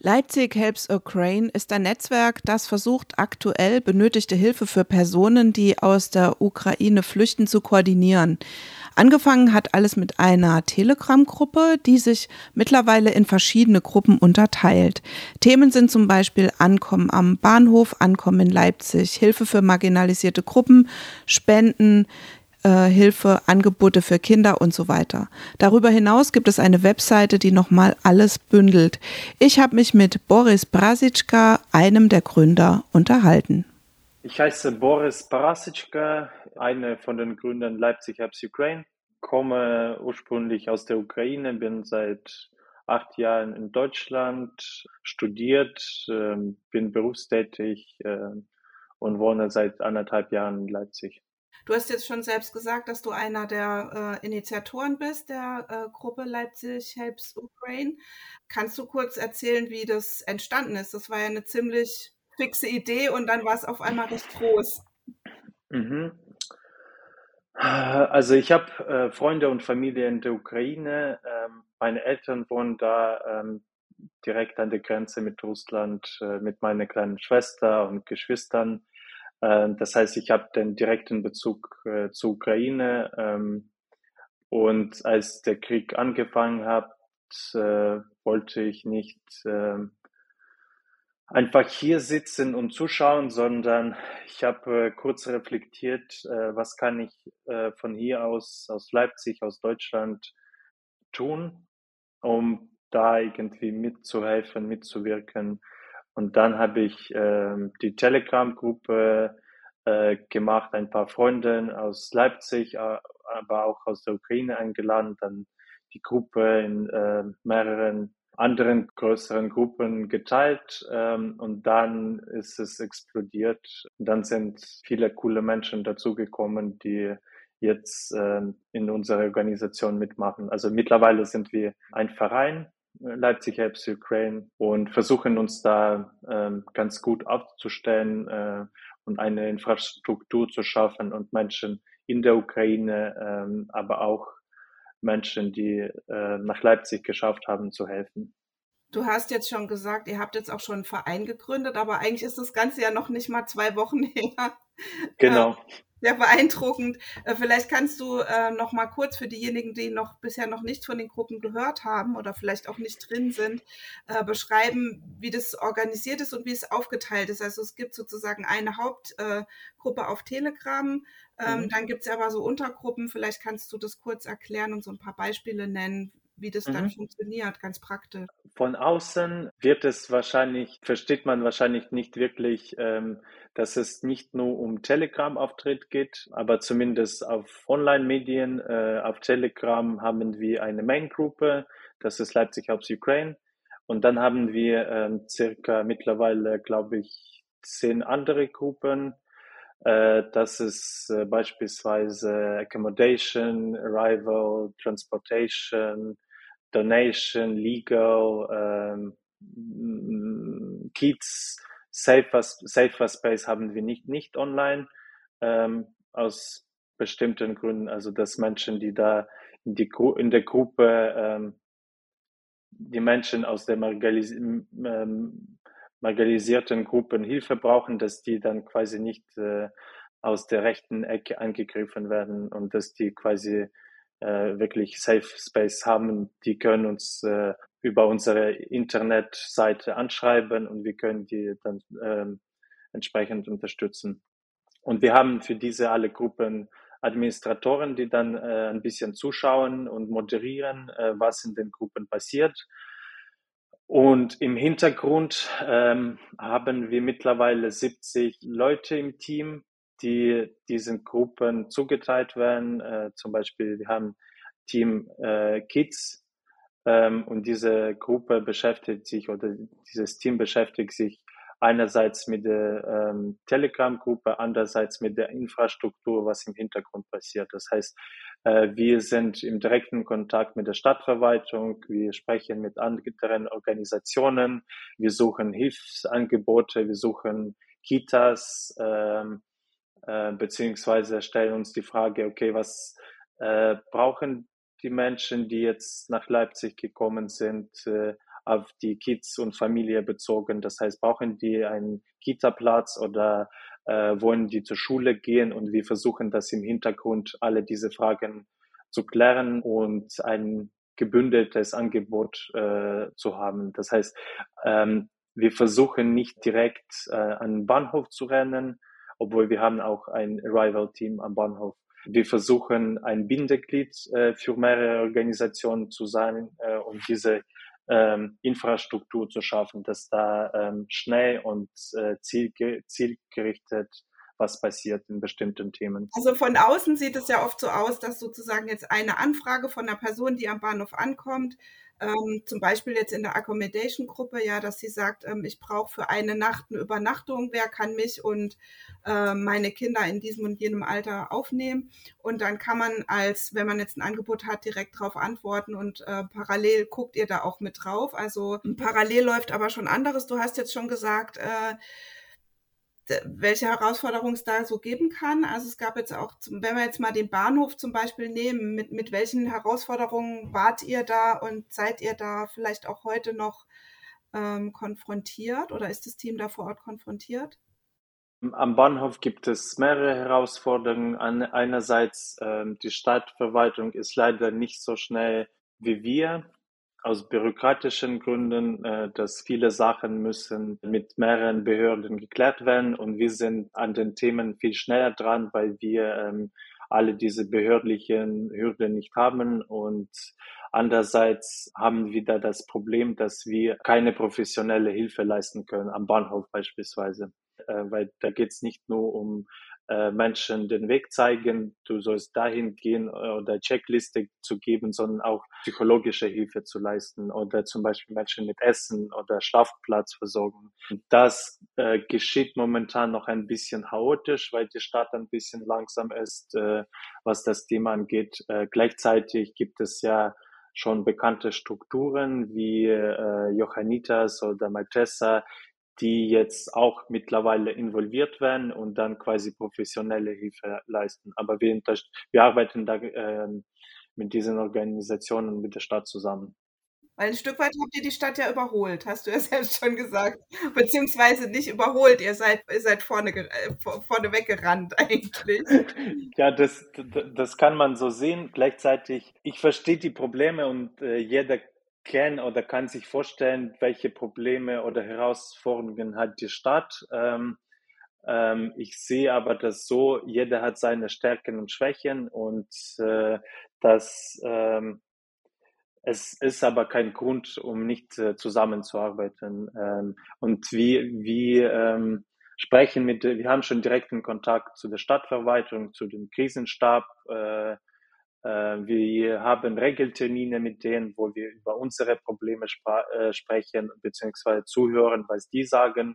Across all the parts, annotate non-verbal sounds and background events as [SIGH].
Leipzig Helps Ukraine ist ein Netzwerk, das versucht, aktuell benötigte Hilfe für Personen, die aus der Ukraine flüchten, zu koordinieren. Angefangen hat alles mit einer Telegram-Gruppe, die sich mittlerweile in verschiedene Gruppen unterteilt. Themen sind zum Beispiel Ankommen am Bahnhof, Ankommen in Leipzig, Hilfe für marginalisierte Gruppen, Spenden, äh, Hilfe, Angebote für Kinder und so weiter. Darüber hinaus gibt es eine Webseite, die nochmal alles bündelt. Ich habe mich mit Boris Brasitschka, einem der Gründer, unterhalten. Ich heiße Boris Brasitschka, einer von den Gründern Leipzig Helps Ukraine, komme ursprünglich aus der Ukraine, bin seit acht Jahren in Deutschland, studiert, äh, bin berufstätig äh, und wohne seit anderthalb Jahren in Leipzig. Du hast jetzt schon selbst gesagt, dass du einer der äh, Initiatoren bist der äh, Gruppe Leipzig Helps Ukraine. Kannst du kurz erzählen, wie das entstanden ist? Das war ja eine ziemlich fixe Idee und dann war es auf einmal recht groß. Mhm. Also ich habe äh, Freunde und Familie in der Ukraine. Ähm, meine Eltern wohnen da ähm, direkt an der Grenze mit Russland, äh, mit meiner kleinen Schwester und Geschwistern. Äh, das heißt, ich habe den direkten Bezug äh, zur Ukraine. Ähm, und als der Krieg angefangen hat, äh, wollte ich nicht äh, einfach hier sitzen und zuschauen, sondern ich habe äh, kurz reflektiert, äh, was kann ich äh, von hier aus, aus Leipzig, aus Deutschland tun, um da irgendwie mitzuhelfen, mitzuwirken und dann habe ich äh, die Telegram-Gruppe äh, gemacht, ein paar Freunde aus Leipzig, aber auch aus der Ukraine eingeladen, dann die Gruppe in äh, mehreren anderen größeren Gruppen geteilt ähm, und dann ist es explodiert. Dann sind viele coole Menschen dazugekommen, die jetzt äh, in unserer Organisation mitmachen. Also mittlerweile sind wir ein Verein Leipzig Helps Ukraine und versuchen uns da ähm, ganz gut aufzustellen äh, und eine Infrastruktur zu schaffen und Menschen in der Ukraine, ähm, aber auch Menschen, die äh, nach Leipzig geschafft haben, zu helfen. Du hast jetzt schon gesagt, ihr habt jetzt auch schon einen Verein gegründet, aber eigentlich ist das Ganze ja noch nicht mal zwei Wochen [LAUGHS] her. Genau. Sehr beeindruckend. Äh, vielleicht kannst du äh, noch mal kurz für diejenigen, die noch bisher noch nichts von den Gruppen gehört haben oder vielleicht auch nicht drin sind, äh, beschreiben, wie das organisiert ist und wie es aufgeteilt ist. Also es gibt sozusagen eine Hauptgruppe auf Telegram, ähm, mhm. dann gibt es aber so Untergruppen. Vielleicht kannst du das kurz erklären und so ein paar Beispiele nennen, wie das mhm. dann funktioniert, ganz praktisch. Von außen wird es wahrscheinlich, versteht man wahrscheinlich nicht wirklich, ähm, dass es nicht nur um Telegram-Auftritt geht, aber zumindest auf Online-Medien, äh, auf Telegram haben wir eine Main-Gruppe, das ist Leipzig Helps Ukraine. Und dann haben wir ähm, circa mittlerweile, glaube ich, zehn andere Gruppen. Äh, das ist äh, beispielsweise Accommodation, Arrival, Transportation, Donation, Legal, ähm, Kids, Safer, Safer Space haben wir nicht, nicht online, ähm, aus bestimmten Gründen. Also, dass Menschen, die da in, die, in der Gruppe, ähm, die Menschen aus der margalis ähm, marginalisierten Gruppen Hilfe brauchen, dass die dann quasi nicht äh, aus der rechten Ecke angegriffen werden und dass die quasi äh, wirklich Safe Space haben. Die können uns äh, über unsere Internetseite anschreiben und wir können die dann ähm, entsprechend unterstützen. Und wir haben für diese alle Gruppen Administratoren, die dann äh, ein bisschen zuschauen und moderieren, äh, was in den Gruppen passiert. Und im Hintergrund ähm, haben wir mittlerweile 70 Leute im Team, die diesen Gruppen zugeteilt werden. Äh, zum Beispiel, wir haben Team äh, Kids ähm, und diese Gruppe beschäftigt sich oder dieses Team beschäftigt sich einerseits mit der ähm, Telegram-Gruppe, andererseits mit der Infrastruktur, was im Hintergrund passiert. Das heißt, äh, wir sind im direkten Kontakt mit der Stadtverwaltung, wir sprechen mit anderen Organisationen, wir suchen Hilfsangebote, wir suchen Kitas, ähm, äh, beziehungsweise stellen uns die Frage, okay, was äh, brauchen die Menschen, die jetzt nach Leipzig gekommen sind, äh, auf die Kids und Familie bezogen. Das heißt, brauchen die einen Kita-Platz oder äh, wollen die zur Schule gehen? Und wir versuchen das im Hintergrund alle diese Fragen zu klären und ein gebündeltes Angebot äh, zu haben. Das heißt, ähm, wir versuchen nicht direkt äh, an den Bahnhof zu rennen, obwohl wir haben auch ein Arrival-Team am Bahnhof. Wir versuchen ein Bindeglied äh, für mehrere Organisationen zu sein äh, und diese ähm, Infrastruktur zu schaffen, dass da ähm, schnell und äh, zielge zielgerichtet was passiert in bestimmten Themen. Also von außen sieht es ja oft so aus, dass sozusagen jetzt eine Anfrage von einer Person, die am Bahnhof ankommt, ähm, zum Beispiel jetzt in der Accommodation-Gruppe, ja, dass sie sagt, ähm, ich brauche für eine Nacht eine Übernachtung, wer kann mich und äh, meine Kinder in diesem und jenem Alter aufnehmen. Und dann kann man als, wenn man jetzt ein Angebot hat, direkt darauf antworten und äh, parallel guckt ihr da auch mit drauf. Also parallel läuft aber schon anderes. Du hast jetzt schon gesagt, äh, welche Herausforderungen es da so geben kann. Also es gab jetzt auch, wenn wir jetzt mal den Bahnhof zum Beispiel nehmen, mit, mit welchen Herausforderungen wart ihr da und seid ihr da vielleicht auch heute noch ähm, konfrontiert oder ist das Team da vor Ort konfrontiert? Am Bahnhof gibt es mehrere Herausforderungen. Einerseits ähm, die Stadtverwaltung ist leider nicht so schnell wie wir aus bürokratischen Gründen, äh, dass viele Sachen müssen mit mehreren Behörden geklärt werden. Und wir sind an den Themen viel schneller dran, weil wir ähm, alle diese behördlichen Hürden nicht haben. Und andererseits haben wir da das Problem, dass wir keine professionelle Hilfe leisten können, am Bahnhof beispielsweise, weil da geht es nicht nur um äh, Menschen den Weg zeigen, du sollst dahin gehen äh, oder Checkliste zu geben, sondern auch psychologische Hilfe zu leisten oder zum Beispiel Menschen mit Essen oder Schlafplatz versorgen. Das äh, geschieht momentan noch ein bisschen chaotisch, weil die Stadt ein bisschen langsam ist, äh, was das Thema angeht. Äh, gleichzeitig gibt es ja schon bekannte Strukturen wie äh, Johanitas oder Maltesa, die jetzt auch mittlerweile involviert werden und dann quasi professionelle Hilfe leisten. Aber wir, wir arbeiten da äh, mit diesen Organisationen mit der Stadt zusammen. Weil ein Stück weit habt ihr die Stadt ja überholt, hast du ja [LAUGHS] selbst schon gesagt. Beziehungsweise nicht überholt, ihr seid, ihr seid vorne, äh, vorne weggerannt [LAUGHS] eigentlich. Ja, das, das kann man so sehen. Gleichzeitig, ich verstehe die Probleme und äh, jeder kennt oder kann sich vorstellen, welche Probleme oder Herausforderungen hat die Stadt. Ähm, ähm, ich sehe aber das so, jeder hat seine Stärken und Schwächen und äh, das ähm, es ist aber kein Grund, um nicht äh, zusammenzuarbeiten. Ähm, und wir, wir ähm, sprechen mit, wir haben schon direkten Kontakt zu der Stadtverwaltung, zu dem Krisenstab. Äh, wir haben Regeltermine mit denen, wo wir über unsere Probleme äh, sprechen beziehungsweise zuhören, was die sagen.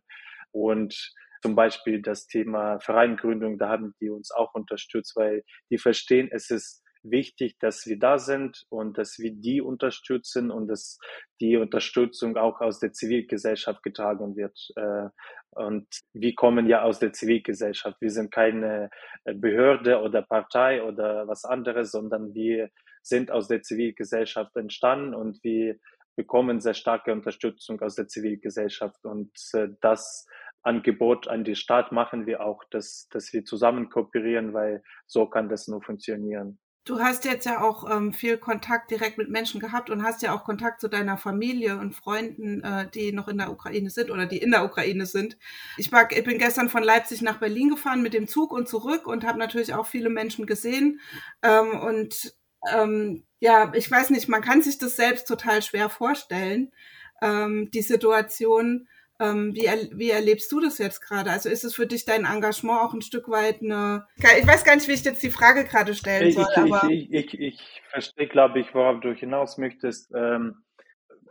Und zum Beispiel das Thema Vereingründung, da haben die uns auch unterstützt, weil die verstehen, es ist wichtig, dass wir da sind und dass wir die unterstützen und dass die Unterstützung auch aus der Zivilgesellschaft getragen wird. Äh, und wir kommen ja aus der Zivilgesellschaft. Wir sind keine äh, Behörde oder Partei oder was anderes, sondern wir sind aus der Zivilgesellschaft entstanden und wir bekommen sehr starke Unterstützung aus der Zivilgesellschaft. Und äh, das Angebot an die Stadt machen wir auch, dass, dass wir zusammen kooperieren, weil so kann das nur funktionieren. Du hast jetzt ja auch ähm, viel Kontakt direkt mit Menschen gehabt und hast ja auch Kontakt zu deiner Familie und Freunden, äh, die noch in der Ukraine sind oder die in der Ukraine sind. Ich, war, ich bin gestern von Leipzig nach Berlin gefahren mit dem Zug und zurück und habe natürlich auch viele Menschen gesehen. Ähm, und ähm, ja, ich weiß nicht, man kann sich das selbst total schwer vorstellen, ähm, die Situation. Ähm, wie, er, wie erlebst du das jetzt gerade? Also ist es für dich dein Engagement auch ein Stück weit eine. Ich weiß gar nicht, wie ich jetzt die Frage gerade stellen soll. Ich, aber ich, ich, ich, verstehe, glaube ich, worauf du hinaus möchtest. Ähm,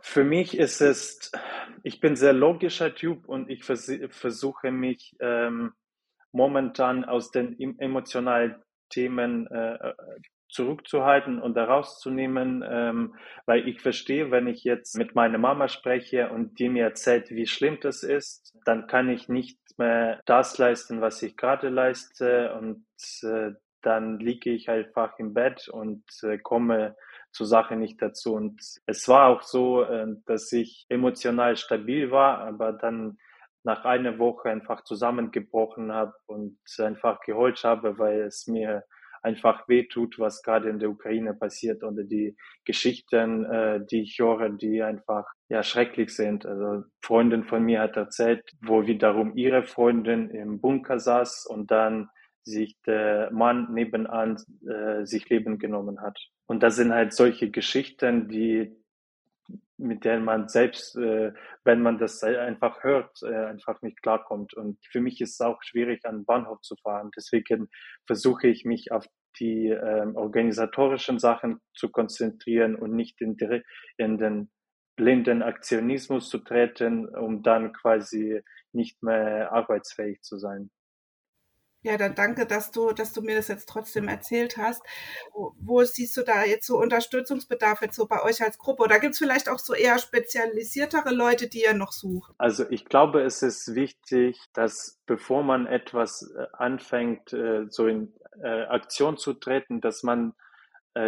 für mich ist es, ich bin sehr logischer Typ und ich vers versuche mich ähm, momentan aus den emotionalen Themen äh, zurückzuhalten und daraus zu nehmen, ähm, weil ich verstehe, wenn ich jetzt mit meiner Mama spreche und die mir erzählt, wie schlimm das ist, dann kann ich nicht mehr das leisten, was ich gerade leiste und äh, dann liege ich einfach im Bett und äh, komme zur Sache nicht dazu. Und es war auch so, äh, dass ich emotional stabil war, aber dann nach einer Woche einfach zusammengebrochen habe und einfach geheult habe, weil es mir einfach wehtut, was gerade in der Ukraine passiert oder die Geschichten, äh, die ich höre, die einfach ja schrecklich sind. Also Freundin von mir hat erzählt, wo wiederum ihre Freundin im Bunker saß und dann sich der Mann nebenan äh, sich Leben genommen hat. Und das sind halt solche Geschichten, die mit denen man selbst, äh, wenn man das einfach hört, äh, einfach nicht klarkommt. Und für mich ist es auch schwierig, an den Bahnhof zu fahren. Deswegen versuche ich mich auf die äh, organisatorischen Sachen zu konzentrieren und nicht in, in den blinden Aktionismus zu treten, um dann quasi nicht mehr arbeitsfähig zu sein. Ja, dann danke, dass du, dass du mir das jetzt trotzdem erzählt hast. Wo, wo siehst du da jetzt so Unterstützungsbedarf jetzt so bei euch als Gruppe? Oder gibt es vielleicht auch so eher spezialisiertere Leute, die ihr noch sucht? Also ich glaube, es ist wichtig, dass bevor man etwas äh, anfängt, äh, so in äh, Aktion zu treten, dass man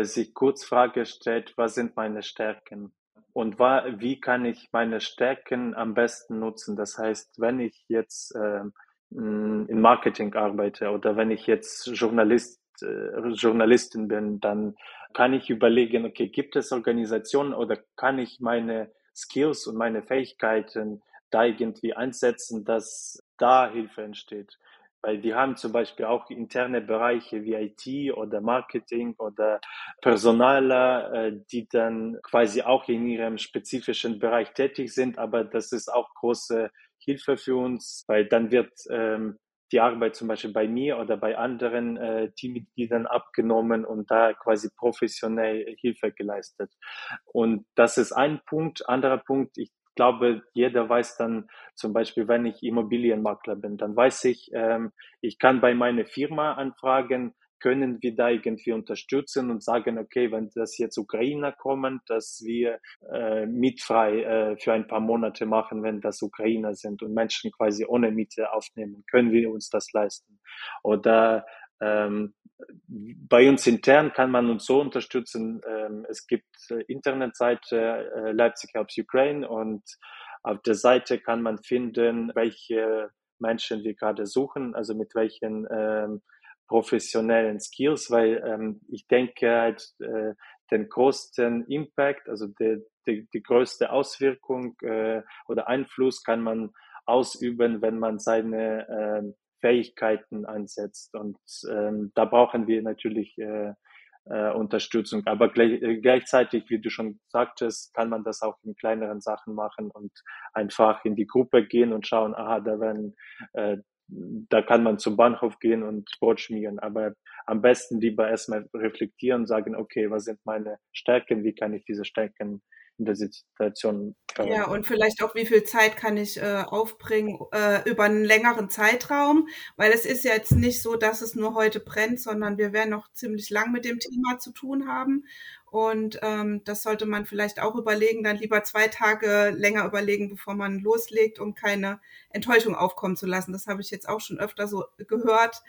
sich kurz Frage stellt, was sind meine Stärken? Und wie kann ich meine Stärken am besten nutzen? Das heißt, wenn ich jetzt ähm, in Marketing arbeite oder wenn ich jetzt Journalist, äh, Journalistin bin, dann kann ich überlegen, okay, gibt es Organisationen oder kann ich meine Skills und meine Fähigkeiten da irgendwie einsetzen, dass da Hilfe entsteht. Weil wir haben zum Beispiel auch interne Bereiche wie IT oder Marketing oder Personaler, äh, die dann quasi auch in ihrem spezifischen Bereich tätig sind, aber das ist auch große Hilfe für uns, weil dann wird ähm, die Arbeit zum Beispiel bei mir oder bei anderen äh, Teammitgliedern abgenommen und da quasi professionell Hilfe geleistet. Und das ist ein Punkt. Anderer Punkt, ich glaube, jeder weiß dann zum Beispiel, wenn ich Immobilienmakler bin, dann weiß ich, ähm, ich kann bei meiner Firma anfragen, können wir da irgendwie unterstützen und sagen, okay, wenn das jetzt Ukrainer kommen, dass wir äh, mietfrei äh, für ein paar Monate machen, wenn das Ukrainer sind und Menschen quasi ohne Miete aufnehmen, können wir uns das leisten. Oder ähm, bei uns intern kann man uns so unterstützen. Ähm, es gibt äh, Internetseite äh, Leipzig Helps Ukraine und auf der Seite kann man finden, welche Menschen wir gerade suchen, also mit welchen ähm, professionellen Skills, weil ähm, ich denke halt, äh, den größten Impact, also die, die, die größte Auswirkung äh, oder Einfluss kann man ausüben, wenn man seine äh, Fähigkeiten einsetzt. Und ähm, da brauchen wir natürlich äh, äh, Unterstützung. Aber gleich, äh, gleichzeitig, wie du schon sagtest, kann man das auch in kleineren Sachen machen und einfach in die Gruppe gehen und schauen, aha, da werden äh, da kann man zum Bahnhof gehen und Brot schmieren, aber am besten lieber erstmal reflektieren, sagen, okay, was sind meine Stärken, wie kann ich diese Stärken in der Situation. Äh, ja, und vielleicht auch, wie viel Zeit kann ich äh, aufbringen äh, über einen längeren Zeitraum, weil es ist ja jetzt nicht so, dass es nur heute brennt, sondern wir werden noch ziemlich lang mit dem Thema zu tun haben. Und ähm, das sollte man vielleicht auch überlegen, dann lieber zwei Tage länger überlegen, bevor man loslegt, um keine Enttäuschung aufkommen zu lassen. Das habe ich jetzt auch schon öfter so gehört.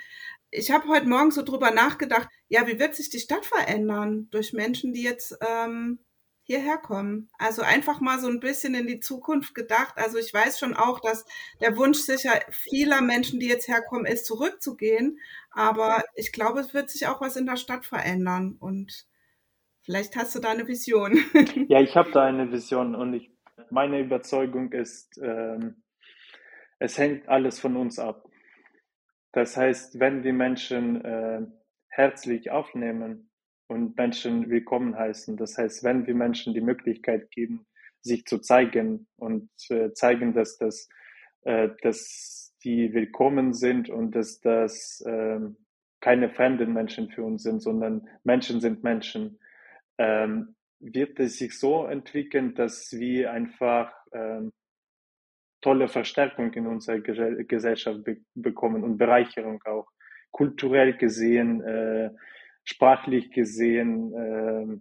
Ich habe heute Morgen so drüber nachgedacht, ja, wie wird sich die Stadt verändern durch Menschen, die jetzt ähm, hierher kommen. Also einfach mal so ein bisschen in die Zukunft gedacht. Also ich weiß schon auch, dass der Wunsch sicher vieler Menschen, die jetzt herkommen, ist, zurückzugehen. Aber ich glaube, es wird sich auch was in der Stadt verändern. Und vielleicht hast du da eine Vision. [LAUGHS] Ja, ich habe da eine Vision und ich, meine Überzeugung ist, ähm, es hängt alles von uns ab. Das heißt, wenn die Menschen äh, herzlich aufnehmen, und Menschen willkommen heißen. Das heißt, wenn wir Menschen die Möglichkeit geben, sich zu zeigen und äh, zeigen, dass das, äh, dass die willkommen sind und dass das äh, keine fremden Menschen für uns sind, sondern Menschen sind Menschen, ähm, wird es sich so entwickeln, dass wir einfach ähm, tolle Verstärkung in unserer Gesellschaft be bekommen und Bereicherung auch kulturell gesehen, äh, sprachlich gesehen, äh,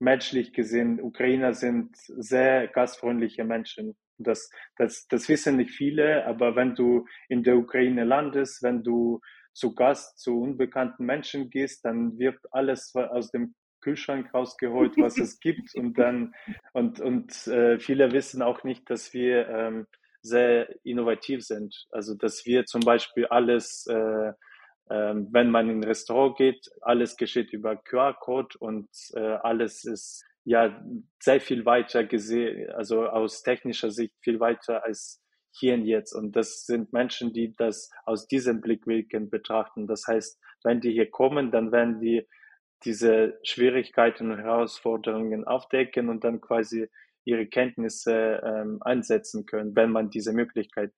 menschlich gesehen, Ukrainer sind sehr gastfreundliche Menschen. Das, das, das wissen nicht viele, aber wenn du in der Ukraine landest, wenn du zu Gast zu unbekannten Menschen gehst, dann wird alles aus dem Kühlschrank rausgeholt, was es [LAUGHS] gibt und dann und und äh, viele wissen auch nicht, dass wir ähm, sehr innovativ sind. Also dass wir zum Beispiel alles, äh, äh, wenn man in ein Restaurant geht, alles geschieht über QR-Code und äh, alles ist ja sehr viel weiter gesehen, also aus technischer Sicht viel weiter als hier und jetzt. Und das sind Menschen, die das aus diesem Blickwinkel betrachten. Das heißt, wenn die hier kommen, dann werden die diese Schwierigkeiten und Herausforderungen aufdecken und dann quasi ihre Kenntnisse ähm, einsetzen können, wenn man diese Möglichkeit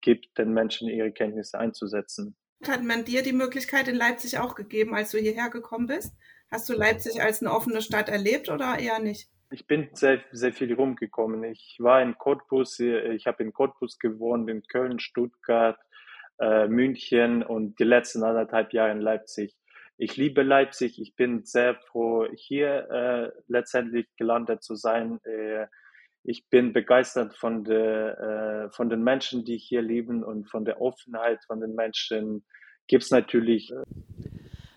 gibt, den Menschen ihre Kenntnisse einzusetzen. Hat man dir die Möglichkeit in Leipzig auch gegeben, als du hierher gekommen bist? Hast du Leipzig als eine offene Stadt erlebt oder eher nicht? Ich bin sehr, sehr viel rumgekommen. Ich war in Cottbus, ich habe in Cottbus gewohnt, in Köln, Stuttgart, äh, München und die letzten anderthalb Jahre in Leipzig. Ich liebe Leipzig. Ich bin sehr froh, hier äh, letztendlich gelandet zu sein. Äh, ich bin begeistert von, der, äh, von den Menschen, die hier leben und von der Offenheit von den Menschen. Gibt es natürlich. Äh,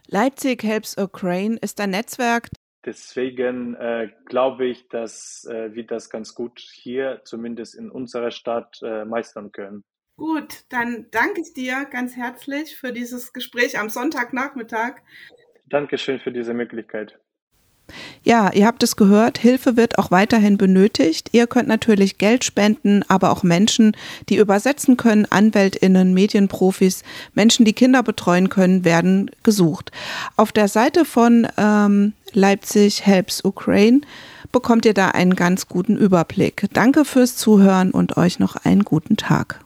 Leipzig Helps Ukraine ist ein Netzwerk. Deswegen äh, glaube ich, dass äh, wir das ganz gut hier, zumindest in unserer Stadt, äh, meistern können. Gut, dann danke ich dir ganz herzlich für dieses Gespräch am Sonntagnachmittag. Dankeschön für diese Möglichkeit. Ja, ihr habt es gehört, Hilfe wird auch weiterhin benötigt. Ihr könnt natürlich Geld spenden, aber auch Menschen, die übersetzen können, Anwältinnen, Medienprofis, Menschen, die Kinder betreuen können, werden gesucht. Auf der Seite von ähm, Leipzig Helps Ukraine bekommt ihr da einen ganz guten Überblick. Danke fürs Zuhören und euch noch einen guten Tag.